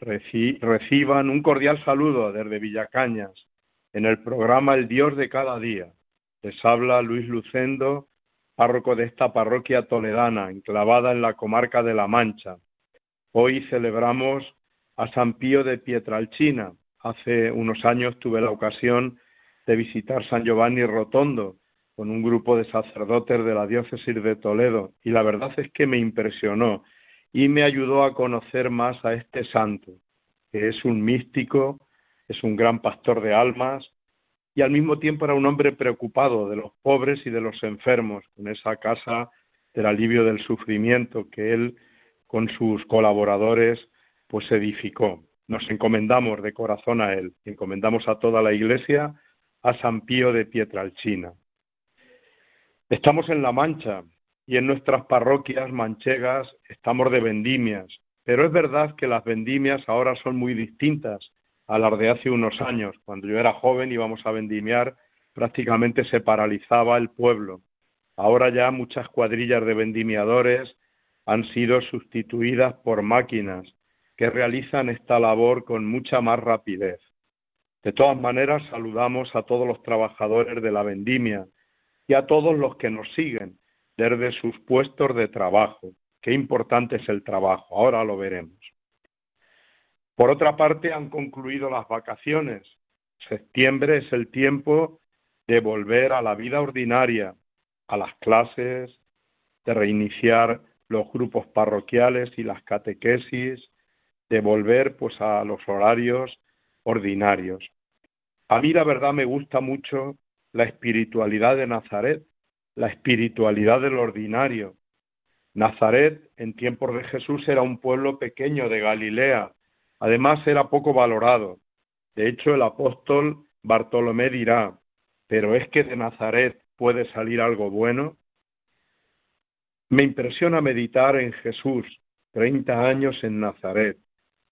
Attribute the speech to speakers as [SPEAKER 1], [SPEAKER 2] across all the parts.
[SPEAKER 1] reciban un cordial saludo desde Villacañas en el programa El Dios de cada día. Les habla Luis Lucendo, párroco de esta parroquia toledana, enclavada en la comarca de La Mancha. Hoy celebramos a San Pío de Pietralcina. Hace unos años tuve la ocasión de visitar San Giovanni Rotondo con un grupo de sacerdotes de la diócesis de Toledo y la verdad es que me impresionó y me ayudó a conocer más a este santo, que es un místico, es un gran pastor de almas y al mismo tiempo era un hombre preocupado de los pobres y de los enfermos, con esa casa del alivio del sufrimiento que él con sus colaboradores pues edificó. Nos encomendamos de corazón a él, encomendamos a toda la iglesia a San Pío de Pietralcina. Estamos en La Mancha, y en nuestras parroquias manchegas estamos de vendimias, pero es verdad que las vendimias ahora son muy distintas a las de hace unos años. Cuando yo era joven íbamos a vendimiar, prácticamente se paralizaba el pueblo. Ahora ya muchas cuadrillas de vendimiadores han sido sustituidas por máquinas que realizan esta labor con mucha más rapidez. De todas maneras, saludamos a todos los trabajadores de la vendimia y a todos los que nos siguen, desde sus puestos de trabajo. Qué importante es el trabajo, ahora lo veremos. Por otra parte, han concluido las vacaciones. Septiembre es el tiempo de volver a la vida ordinaria, a las clases, de reiniciar los grupos parroquiales y las catequesis, de volver pues a los horarios ordinarios. A mí la verdad me gusta mucho la espiritualidad de Nazaret, la espiritualidad del ordinario. Nazaret, en tiempos de Jesús, era un pueblo pequeño de Galilea. Además, era poco valorado. De hecho, el apóstol Bartolomé dirá, pero es que de Nazaret puede salir algo bueno. Me impresiona meditar en Jesús, 30 años en Nazaret,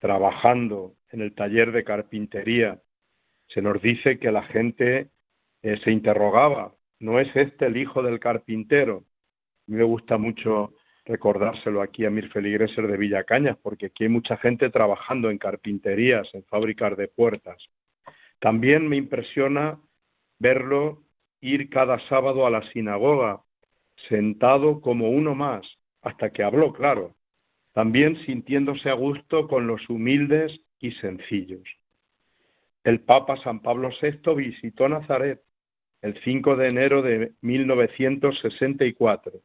[SPEAKER 1] trabajando en el taller de carpintería. Se nos dice que la gente eh, se interrogaba, ¿No es este el hijo del carpintero? me gusta mucho recordárselo aquí a mis feligreses de Villacañas, porque aquí hay mucha gente trabajando en carpinterías, en fábricas de puertas. También me impresiona verlo ir cada sábado a la sinagoga, sentado como uno más, hasta que habló, claro, también sintiéndose a gusto con los humildes y sencillos. El Papa San Pablo VI visitó Nazaret el 5 de enero de 1964,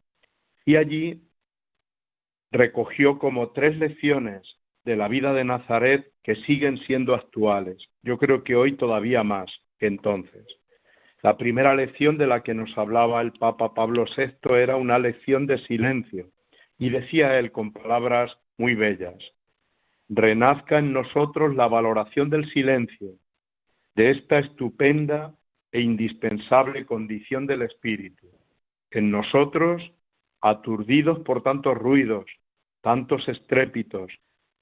[SPEAKER 1] y allí recogió como tres lecciones de la vida de Nazaret que siguen siendo actuales. Yo creo que hoy todavía más que entonces. La primera lección de la que nos hablaba el Papa Pablo VI era una lección de silencio, y decía él con palabras muy bellas, renazca en nosotros la valoración del silencio, de esta estupenda e indispensable condición del espíritu. En nosotros, aturdidos por tantos ruidos, tantos estrépitos,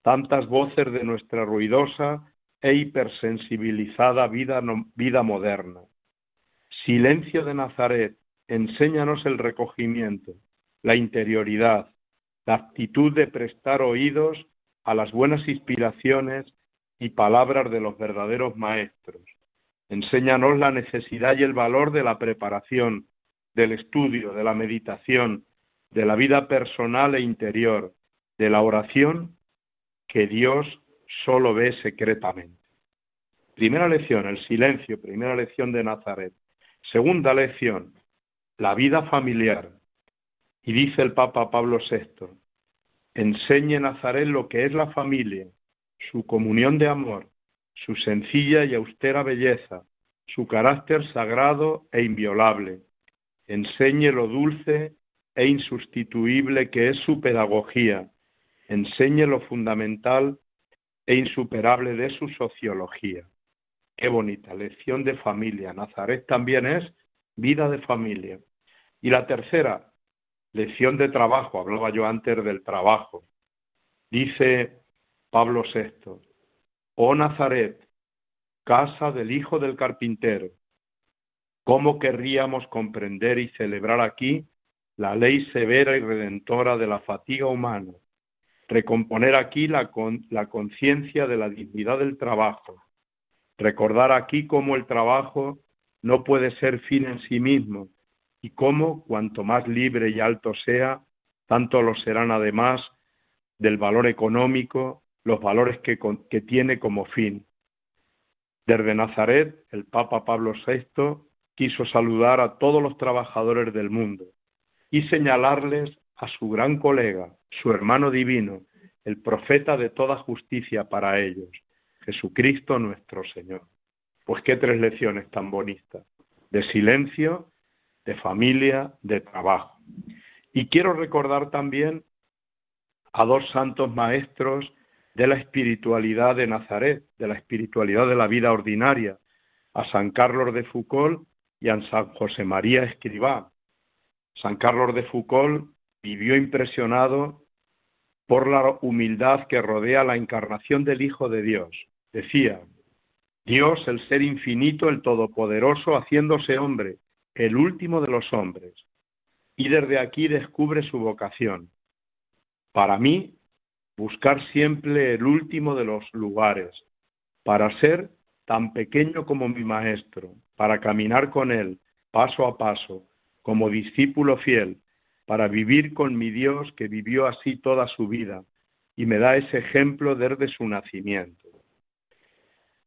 [SPEAKER 1] tantas voces de nuestra ruidosa e hipersensibilizada vida, vida moderna. Silencio de Nazaret, enséñanos el recogimiento, la interioridad, la actitud de prestar oídos a las buenas inspiraciones y palabras de los verdaderos maestros Enséñanos la necesidad y el valor de la preparación, del estudio, de la meditación, de la vida personal e interior, de la oración que Dios solo ve secretamente. Primera lección, el silencio, primera lección de Nazaret. Segunda lección, la vida familiar. Y dice el Papa Pablo VI, enseñe Nazaret lo que es la familia, su comunión de amor, su sencilla y austera belleza, su carácter sagrado e inviolable. Enseñe lo dulce e insustituible que es su pedagogía. Enseñe lo fundamental e insuperable de su sociología. Qué bonita, lección de familia. Nazaret también es vida de familia. Y la tercera, lección de trabajo. Hablaba yo antes del trabajo. Dice Pablo VI, oh Nazaret, casa del hijo del carpintero, ¿cómo querríamos comprender y celebrar aquí la ley severa y redentora de la fatiga humana? Recomponer aquí la, la conciencia de la dignidad del trabajo. Recordar aquí cómo el trabajo no puede ser fin en sí mismo y cómo cuanto más libre y alto sea, tanto lo serán además del valor económico, los valores que, tiene como fin. Desde Nazaret, el Papa Pablo VI quiso saludar a todos los trabajadores del mundo y señalarles a su gran colega, su hermano divino, el profeta de toda justicia para ellos, Jesucristo nuestro Señor. Pues qué tres lecciones tan bonitas, de silencio, de familia, de trabajo. Y quiero recordar también a dos santos maestros de la espiritualidad de Nazaret, de la espiritualidad de la vida ordinaria, a San Carlos de Foucault y a San José María Escribá. San Carlos de Foucault vivió impresionado por la humildad que rodea la encarnación del Hijo de Dios. Decía, Dios, el ser infinito, el todopoderoso, haciéndose hombre, el último de los hombres. Y desde aquí descubre su vocación. Para mí, buscar siempre el último de los lugares, para ser tan pequeño como mi maestro, para caminar con él paso a paso, como discípulo fiel, para vivir con mi Dios que vivió así toda su vida y me da ese ejemplo desde su nacimiento.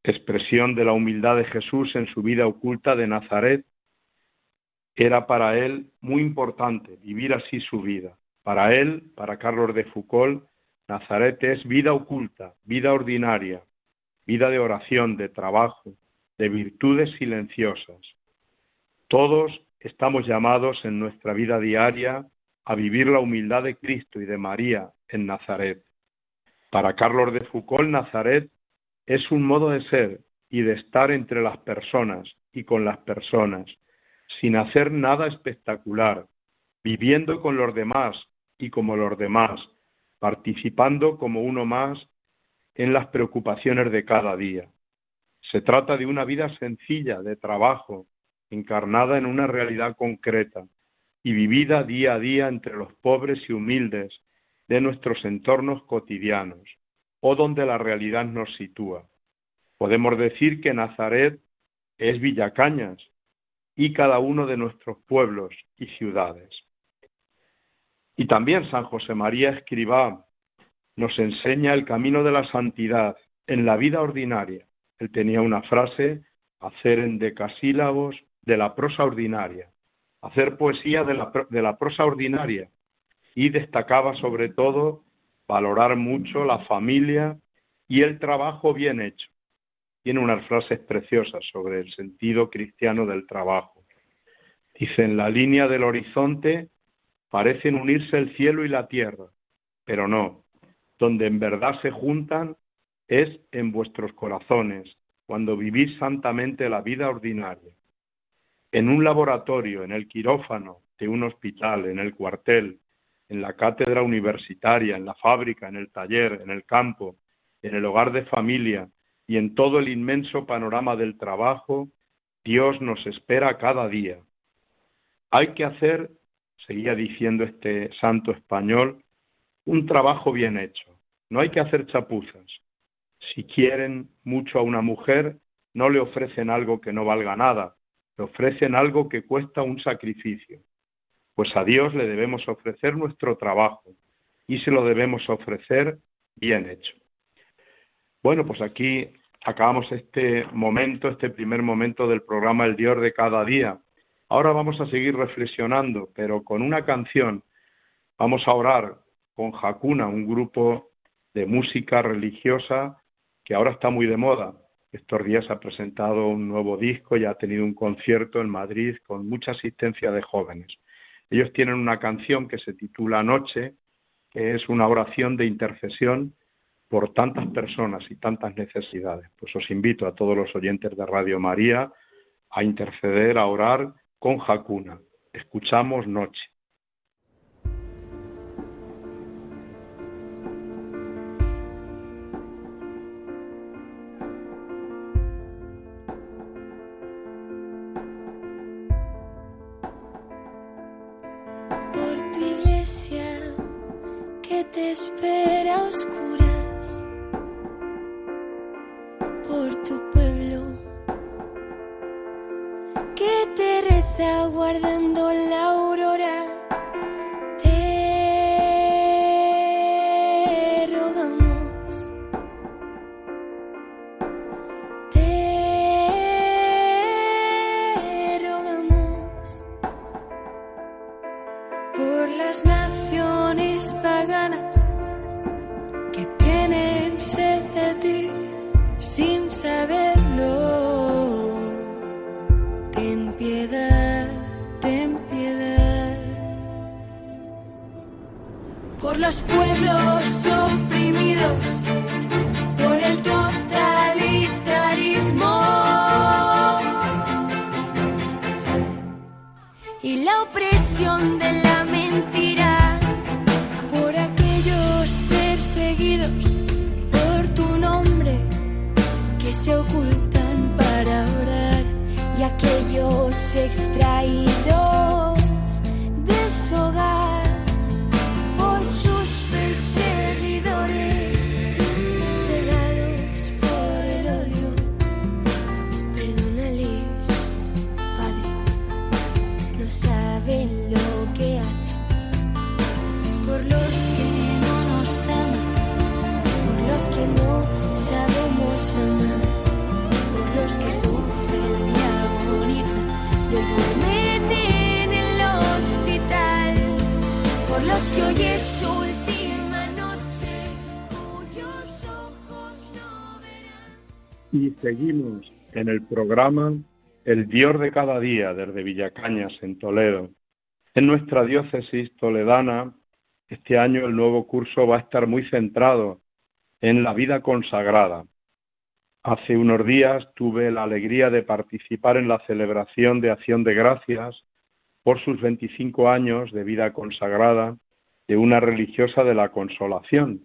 [SPEAKER 1] Expresión de la humildad de Jesús en su vida oculta de Nazaret, era para él muy importante vivir así su vida. Para él, para Carlos de Foucault, Nazaret es vida oculta, vida ordinaria, vida de oración, de trabajo, de virtudes silenciosas. Todos estamos llamados en nuestra vida diaria a vivir la humildad de Cristo y de María en Nazaret. Para Carlos de Foucault, Nazaret es un modo de ser y de estar entre las personas y con las personas, sin hacer nada espectacular, viviendo con los demás y como los demás, participando como uno más en las preocupaciones de cada día. Se trata de una vida sencilla, de trabajo, encarnada en una realidad concreta y vivida día a día entre los pobres y humildes de nuestros entornos cotidianos o donde la realidad nos sitúa. Podemos decir que Nazaret es Villacañas y cada uno de nuestros pueblos y ciudades. Y también San José María Escribá nos enseña el camino de la santidad en la vida ordinaria. Él tenía una frase, hacer en decasílabos de la prosa ordinaria, hacer poesía de la, de la prosa ordinaria. Y destacaba sobre todo valorar mucho la familia y el trabajo bien hecho. Tiene unas frases preciosas sobre el sentido cristiano del trabajo. Dice, en la línea del horizonte parecen unirse el cielo y la tierra, pero no. Donde en verdad se juntan es en vuestros corazones, cuando vivís santamente la vida ordinaria. En un laboratorio, en el quirófano de un hospital, en el cuartel, en la cátedra universitaria, en la fábrica, en el taller, en el campo, en el hogar de familia y en todo el inmenso panorama del trabajo, Dios nos espera cada día. Hay que hacer seguía diciendo este santo español, un trabajo bien hecho. No hay que hacer chapuzas. Si quieren mucho a una mujer, no le ofrecen algo que no valga nada, le ofrecen algo que cuesta un sacrificio. Pues a Dios le debemos ofrecer nuestro trabajo y se lo debemos ofrecer bien hecho. Bueno, pues aquí acabamos este momento, este primer momento del programa El Dios de cada día. Ahora vamos a seguir reflexionando, pero con una canción. Vamos a orar con Hakuna, un grupo de música religiosa que ahora está muy de moda. Estos días ha presentado un nuevo disco y ha tenido un concierto en Madrid con mucha asistencia de jóvenes. Ellos tienen una canción que se titula Noche, que es una oración de intercesión por tantas personas y tantas necesidades. Pues os invito a todos los oyentes de Radio María a interceder, a orar con Jacuna. Escuchamos noche.
[SPEAKER 2] Por
[SPEAKER 1] en el programa El Dios de cada día desde Villacañas, en Toledo. En nuestra diócesis toledana, este año el nuevo curso va a estar muy centrado en la vida consagrada. Hace unos días tuve la alegría de participar en la celebración de Acción de Gracias por sus 25 años de vida consagrada de una religiosa de la Consolación.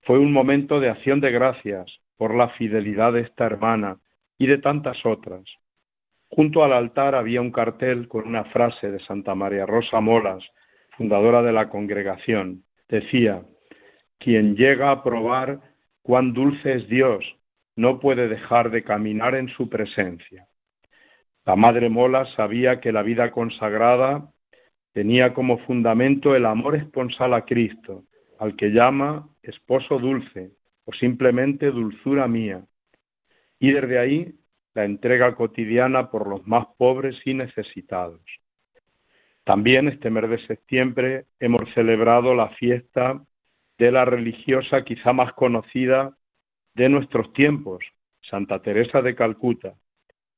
[SPEAKER 1] Fue un momento de acción de gracias por la fidelidad de esta hermana y de tantas otras. Junto al altar había un cartel con una frase de Santa María Rosa Molas, fundadora de la congregación. Decía, quien llega a probar cuán dulce es Dios, no puede dejar de caminar en su presencia. La Madre Mola sabía que la vida consagrada tenía como fundamento el amor esponsal a Cristo, al que llama esposo dulce o simplemente dulzura mía. Y desde ahí la entrega cotidiana por los más pobres y necesitados. También este mes de septiembre hemos celebrado la fiesta de la religiosa quizá más conocida de nuestros tiempos, Santa Teresa de Calcuta.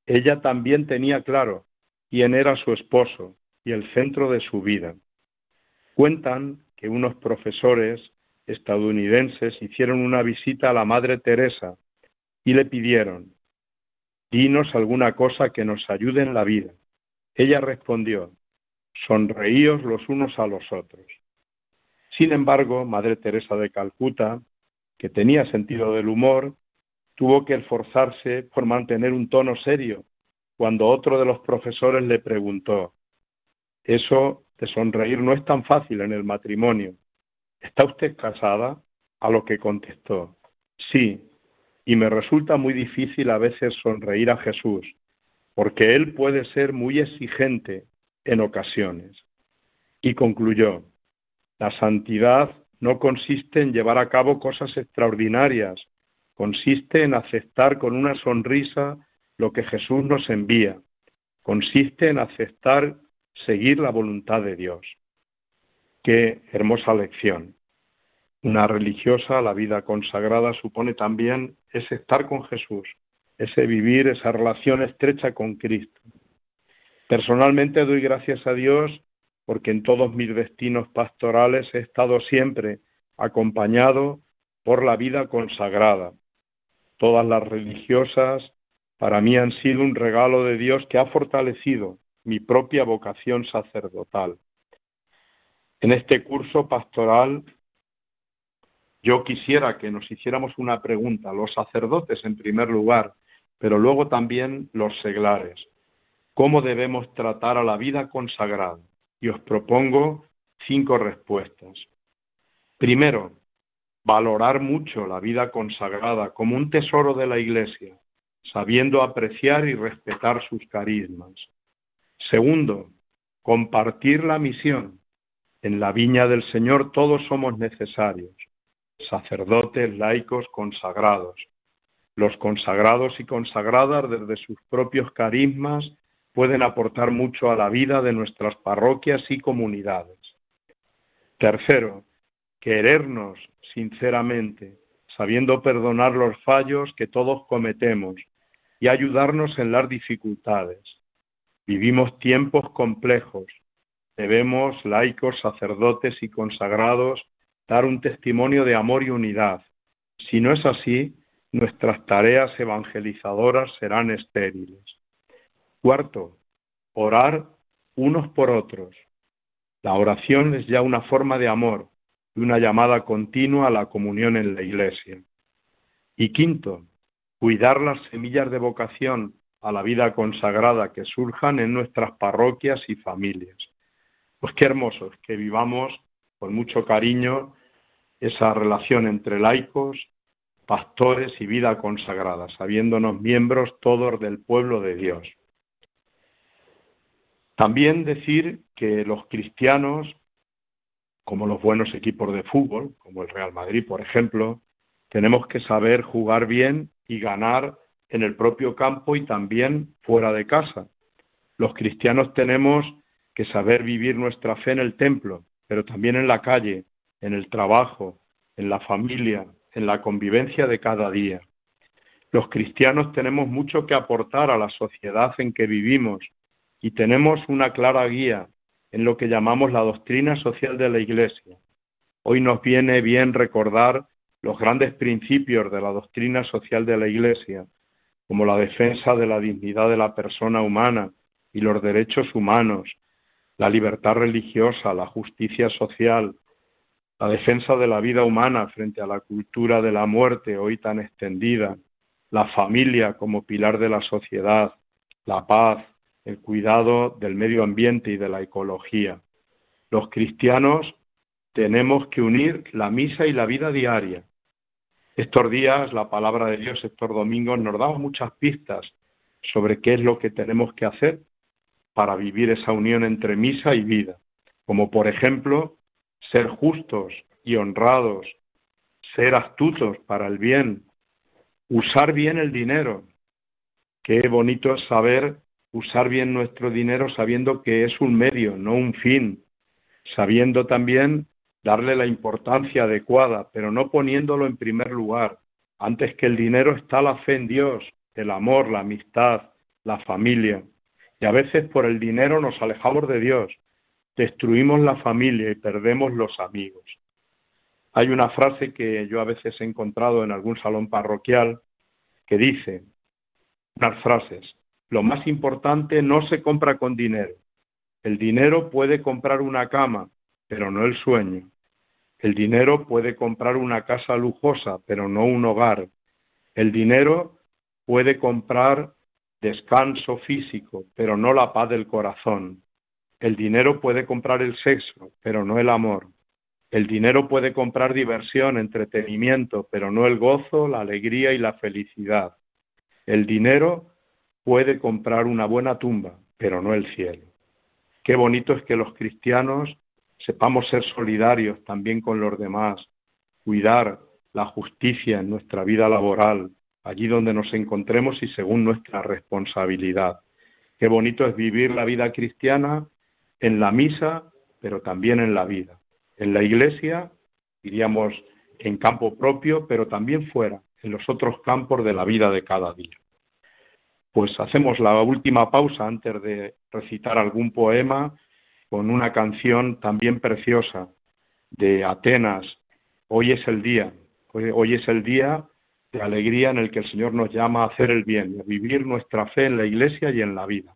[SPEAKER 1] Ella también tenía claro quién era su esposo y el centro de su vida. Cuentan que unos profesores estadounidenses hicieron una visita a la Madre Teresa y le pidieron, dinos alguna cosa que nos ayude en la vida. Ella respondió, sonreíos los unos a los otros. Sin embargo, Madre Teresa de Calcuta, que tenía sentido del humor, tuvo que esforzarse por mantener un tono serio cuando otro de los profesores le preguntó, eso de sonreír no es tan fácil en el matrimonio. ¿Está usted casada? A lo que contestó, sí, y me resulta muy difícil a veces sonreír a Jesús, porque Él puede ser muy exigente en ocasiones. Y concluyó, la santidad no consiste en llevar a cabo cosas extraordinarias, consiste en aceptar con una sonrisa lo que Jesús nos envía, consiste en aceptar seguir la voluntad de Dios. Qué hermosa lección. Una religiosa, la vida consagrada, supone también ese estar con Jesús, ese vivir esa relación estrecha con Cristo. Personalmente doy gracias a Dios porque en todos mis destinos pastorales he estado siempre acompañado por la vida consagrada. Todas las religiosas para mí han sido un regalo de Dios que ha fortalecido mi propia vocación sacerdotal. En este curso pastoral yo quisiera que nos hiciéramos una pregunta, los sacerdotes en primer lugar, pero luego también los seglares. ¿Cómo debemos tratar a la vida consagrada? Y os propongo cinco respuestas. Primero, valorar mucho la vida consagrada como un tesoro de la Iglesia, sabiendo apreciar y respetar sus carismas. Segundo, compartir la misión. En la viña del Señor todos somos necesarios, sacerdotes, laicos, consagrados. Los consagrados y consagradas desde sus propios carismas pueden aportar mucho a la vida de nuestras parroquias y comunidades. Tercero, querernos sinceramente, sabiendo perdonar los fallos que todos cometemos y ayudarnos en las dificultades. Vivimos tiempos complejos. Debemos, laicos, sacerdotes y consagrados, dar un testimonio de amor y unidad. Si no es así, nuestras tareas evangelizadoras serán estériles. Cuarto, orar unos por otros. La oración es ya una forma de amor y una llamada continua a la comunión en la Iglesia. Y quinto, cuidar las semillas de vocación a la vida consagrada que surjan en nuestras parroquias y familias. Pues qué hermoso que vivamos con mucho cariño esa relación entre laicos, pastores y vida consagrada, sabiéndonos miembros todos del pueblo de Dios. También decir que los cristianos como los buenos equipos de fútbol, como el Real Madrid, por ejemplo, tenemos que saber jugar bien y ganar en el propio campo y también fuera de casa. Los cristianos tenemos que saber vivir nuestra fe en el templo, pero también en la calle, en el trabajo, en la familia, en la convivencia de cada día. Los cristianos tenemos mucho que aportar a la sociedad en que vivimos y tenemos una clara guía en lo que llamamos la doctrina social de la Iglesia. Hoy nos viene bien recordar los grandes principios de la doctrina social de la Iglesia, como la defensa de la dignidad de la persona humana y los derechos humanos, la libertad religiosa, la justicia social, la defensa de la vida humana frente a la cultura de la muerte hoy tan extendida, la familia como pilar de la sociedad, la paz, el cuidado del medio ambiente y de la ecología. Los cristianos tenemos que unir la misa y la vida diaria. Estos días la palabra de Dios, estos domingos, nos da muchas pistas sobre qué es lo que tenemos que hacer para vivir esa unión entre misa y vida, como por ejemplo ser justos y honrados, ser astutos para el bien, usar bien el dinero. Qué bonito es saber usar bien nuestro dinero sabiendo que es un medio, no un fin, sabiendo también darle la importancia adecuada, pero no poniéndolo en primer lugar. Antes que el dinero está la fe en Dios, el amor, la amistad, la familia. Y a veces por el dinero nos alejamos de Dios, destruimos la familia y perdemos los amigos. Hay una frase que yo a veces he encontrado en algún salón parroquial que dice, unas frases, lo más importante no se compra con dinero. El dinero puede comprar una cama, pero no el sueño. El dinero puede comprar una casa lujosa, pero no un hogar. El dinero puede comprar descanso físico, pero no la paz del corazón. El dinero puede comprar el sexo, pero no el amor. El dinero puede comprar diversión, entretenimiento, pero no el gozo, la alegría y la felicidad. El dinero puede comprar una buena tumba, pero no el cielo. Qué bonito es que los cristianos sepamos ser solidarios también con los demás, cuidar la justicia en nuestra vida laboral, allí donde nos encontremos y según nuestra responsabilidad. Qué bonito es vivir la vida cristiana en la misa, pero también en la vida. En la iglesia, diríamos, en campo propio, pero también fuera, en los otros campos de la vida de cada día pues hacemos la última pausa antes de recitar algún poema con una canción también preciosa de Atenas, Hoy es el día, Hoy es el día de alegría en el que el Señor nos llama a hacer el bien, a vivir nuestra fe en la Iglesia y en la vida.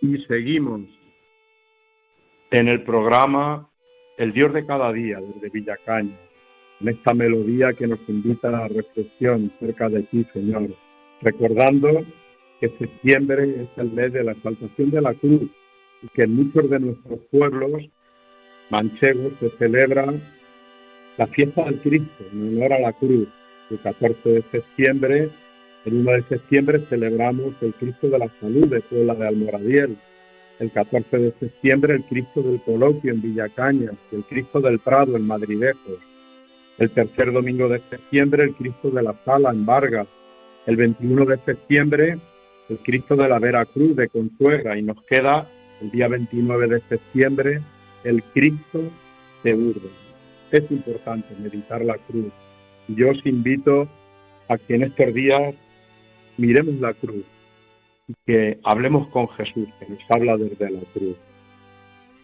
[SPEAKER 1] Y seguimos en el programa El Dios de cada día desde Villacaña, en esta melodía que nos invita a la reflexión cerca de ti, Señor, recordando que septiembre es el mes de la exaltación de la cruz y que en muchos de nuestros pueblos manchegos se celebra la fiesta del Cristo en honor a la cruz. El 14 de septiembre el 1 de septiembre celebramos el Cristo de la Salud de Puebla de Almoradiel. El 14 de septiembre el Cristo del Coloquio en Villacañas, el Cristo del Prado en Madridejos. El tercer domingo de septiembre el Cristo de la Sala en Vargas. El 21 de septiembre el Cristo de la Veracruz de Consuegra y nos queda el día 29 de septiembre el Cristo de Urbe. Es importante meditar la cruz. Yo os invito a que en estos días miremos la cruz y que hablemos con Jesús, que nos habla desde la cruz.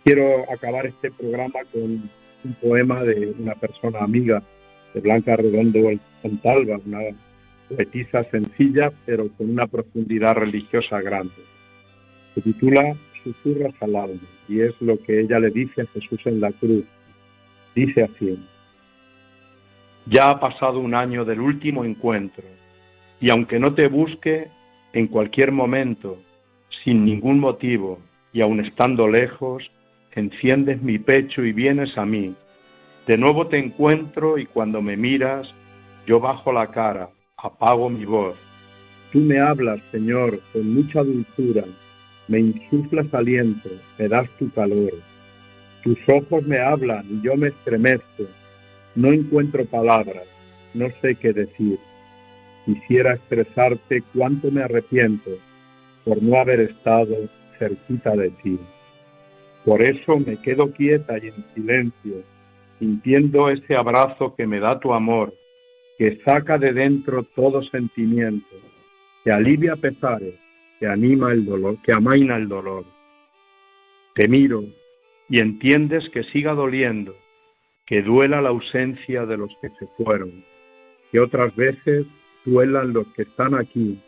[SPEAKER 1] Quiero acabar este programa con un poema de una persona amiga de Blanca Redondo Fontalba, una poetisa sencilla pero con una profundidad religiosa grande. Se titula Susurras al alma y es lo que ella le dice a Jesús en la cruz. Dice así, ya ha pasado un año del último encuentro y aunque no te busque en cualquier momento, sin ningún motivo, y aun estando lejos, enciendes mi pecho y vienes a mí. De nuevo te encuentro y cuando me miras, yo bajo la cara, apago mi voz. Tú me hablas, Señor, con mucha dulzura, me insuflas aliento, me das tu calor. Tus ojos me hablan y yo me estremezco. No encuentro palabras, no sé qué decir. Quisiera expresarte cuánto me arrepiento por no haber estado cerquita de ti. Por eso me quedo quieta y en silencio, sintiendo ese abrazo que me da tu amor, que saca de dentro todo sentimiento, que alivia pesares, que anima el dolor, que amaina el dolor. Te miro y entiendes que siga doliendo, que duela la ausencia de los que se fueron, que otras veces duelan los que están aquí,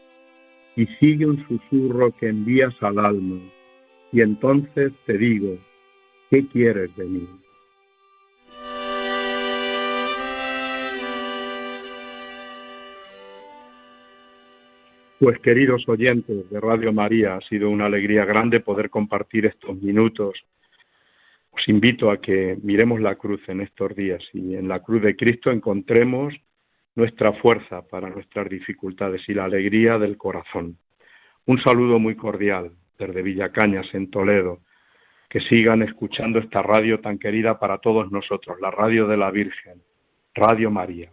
[SPEAKER 1] y sigue un susurro que envías al alma, y entonces te digo, ¿qué quieres de mí? Pues queridos oyentes de Radio María, ha sido una alegría grande poder compartir estos minutos. Os invito a que miremos la cruz en estos días y en la cruz de Cristo encontremos nuestra fuerza para nuestras dificultades y la alegría del corazón. Un saludo muy cordial desde Villacañas, en Toledo. Que sigan escuchando esta radio tan querida para todos nosotros, la radio de la Virgen, Radio María.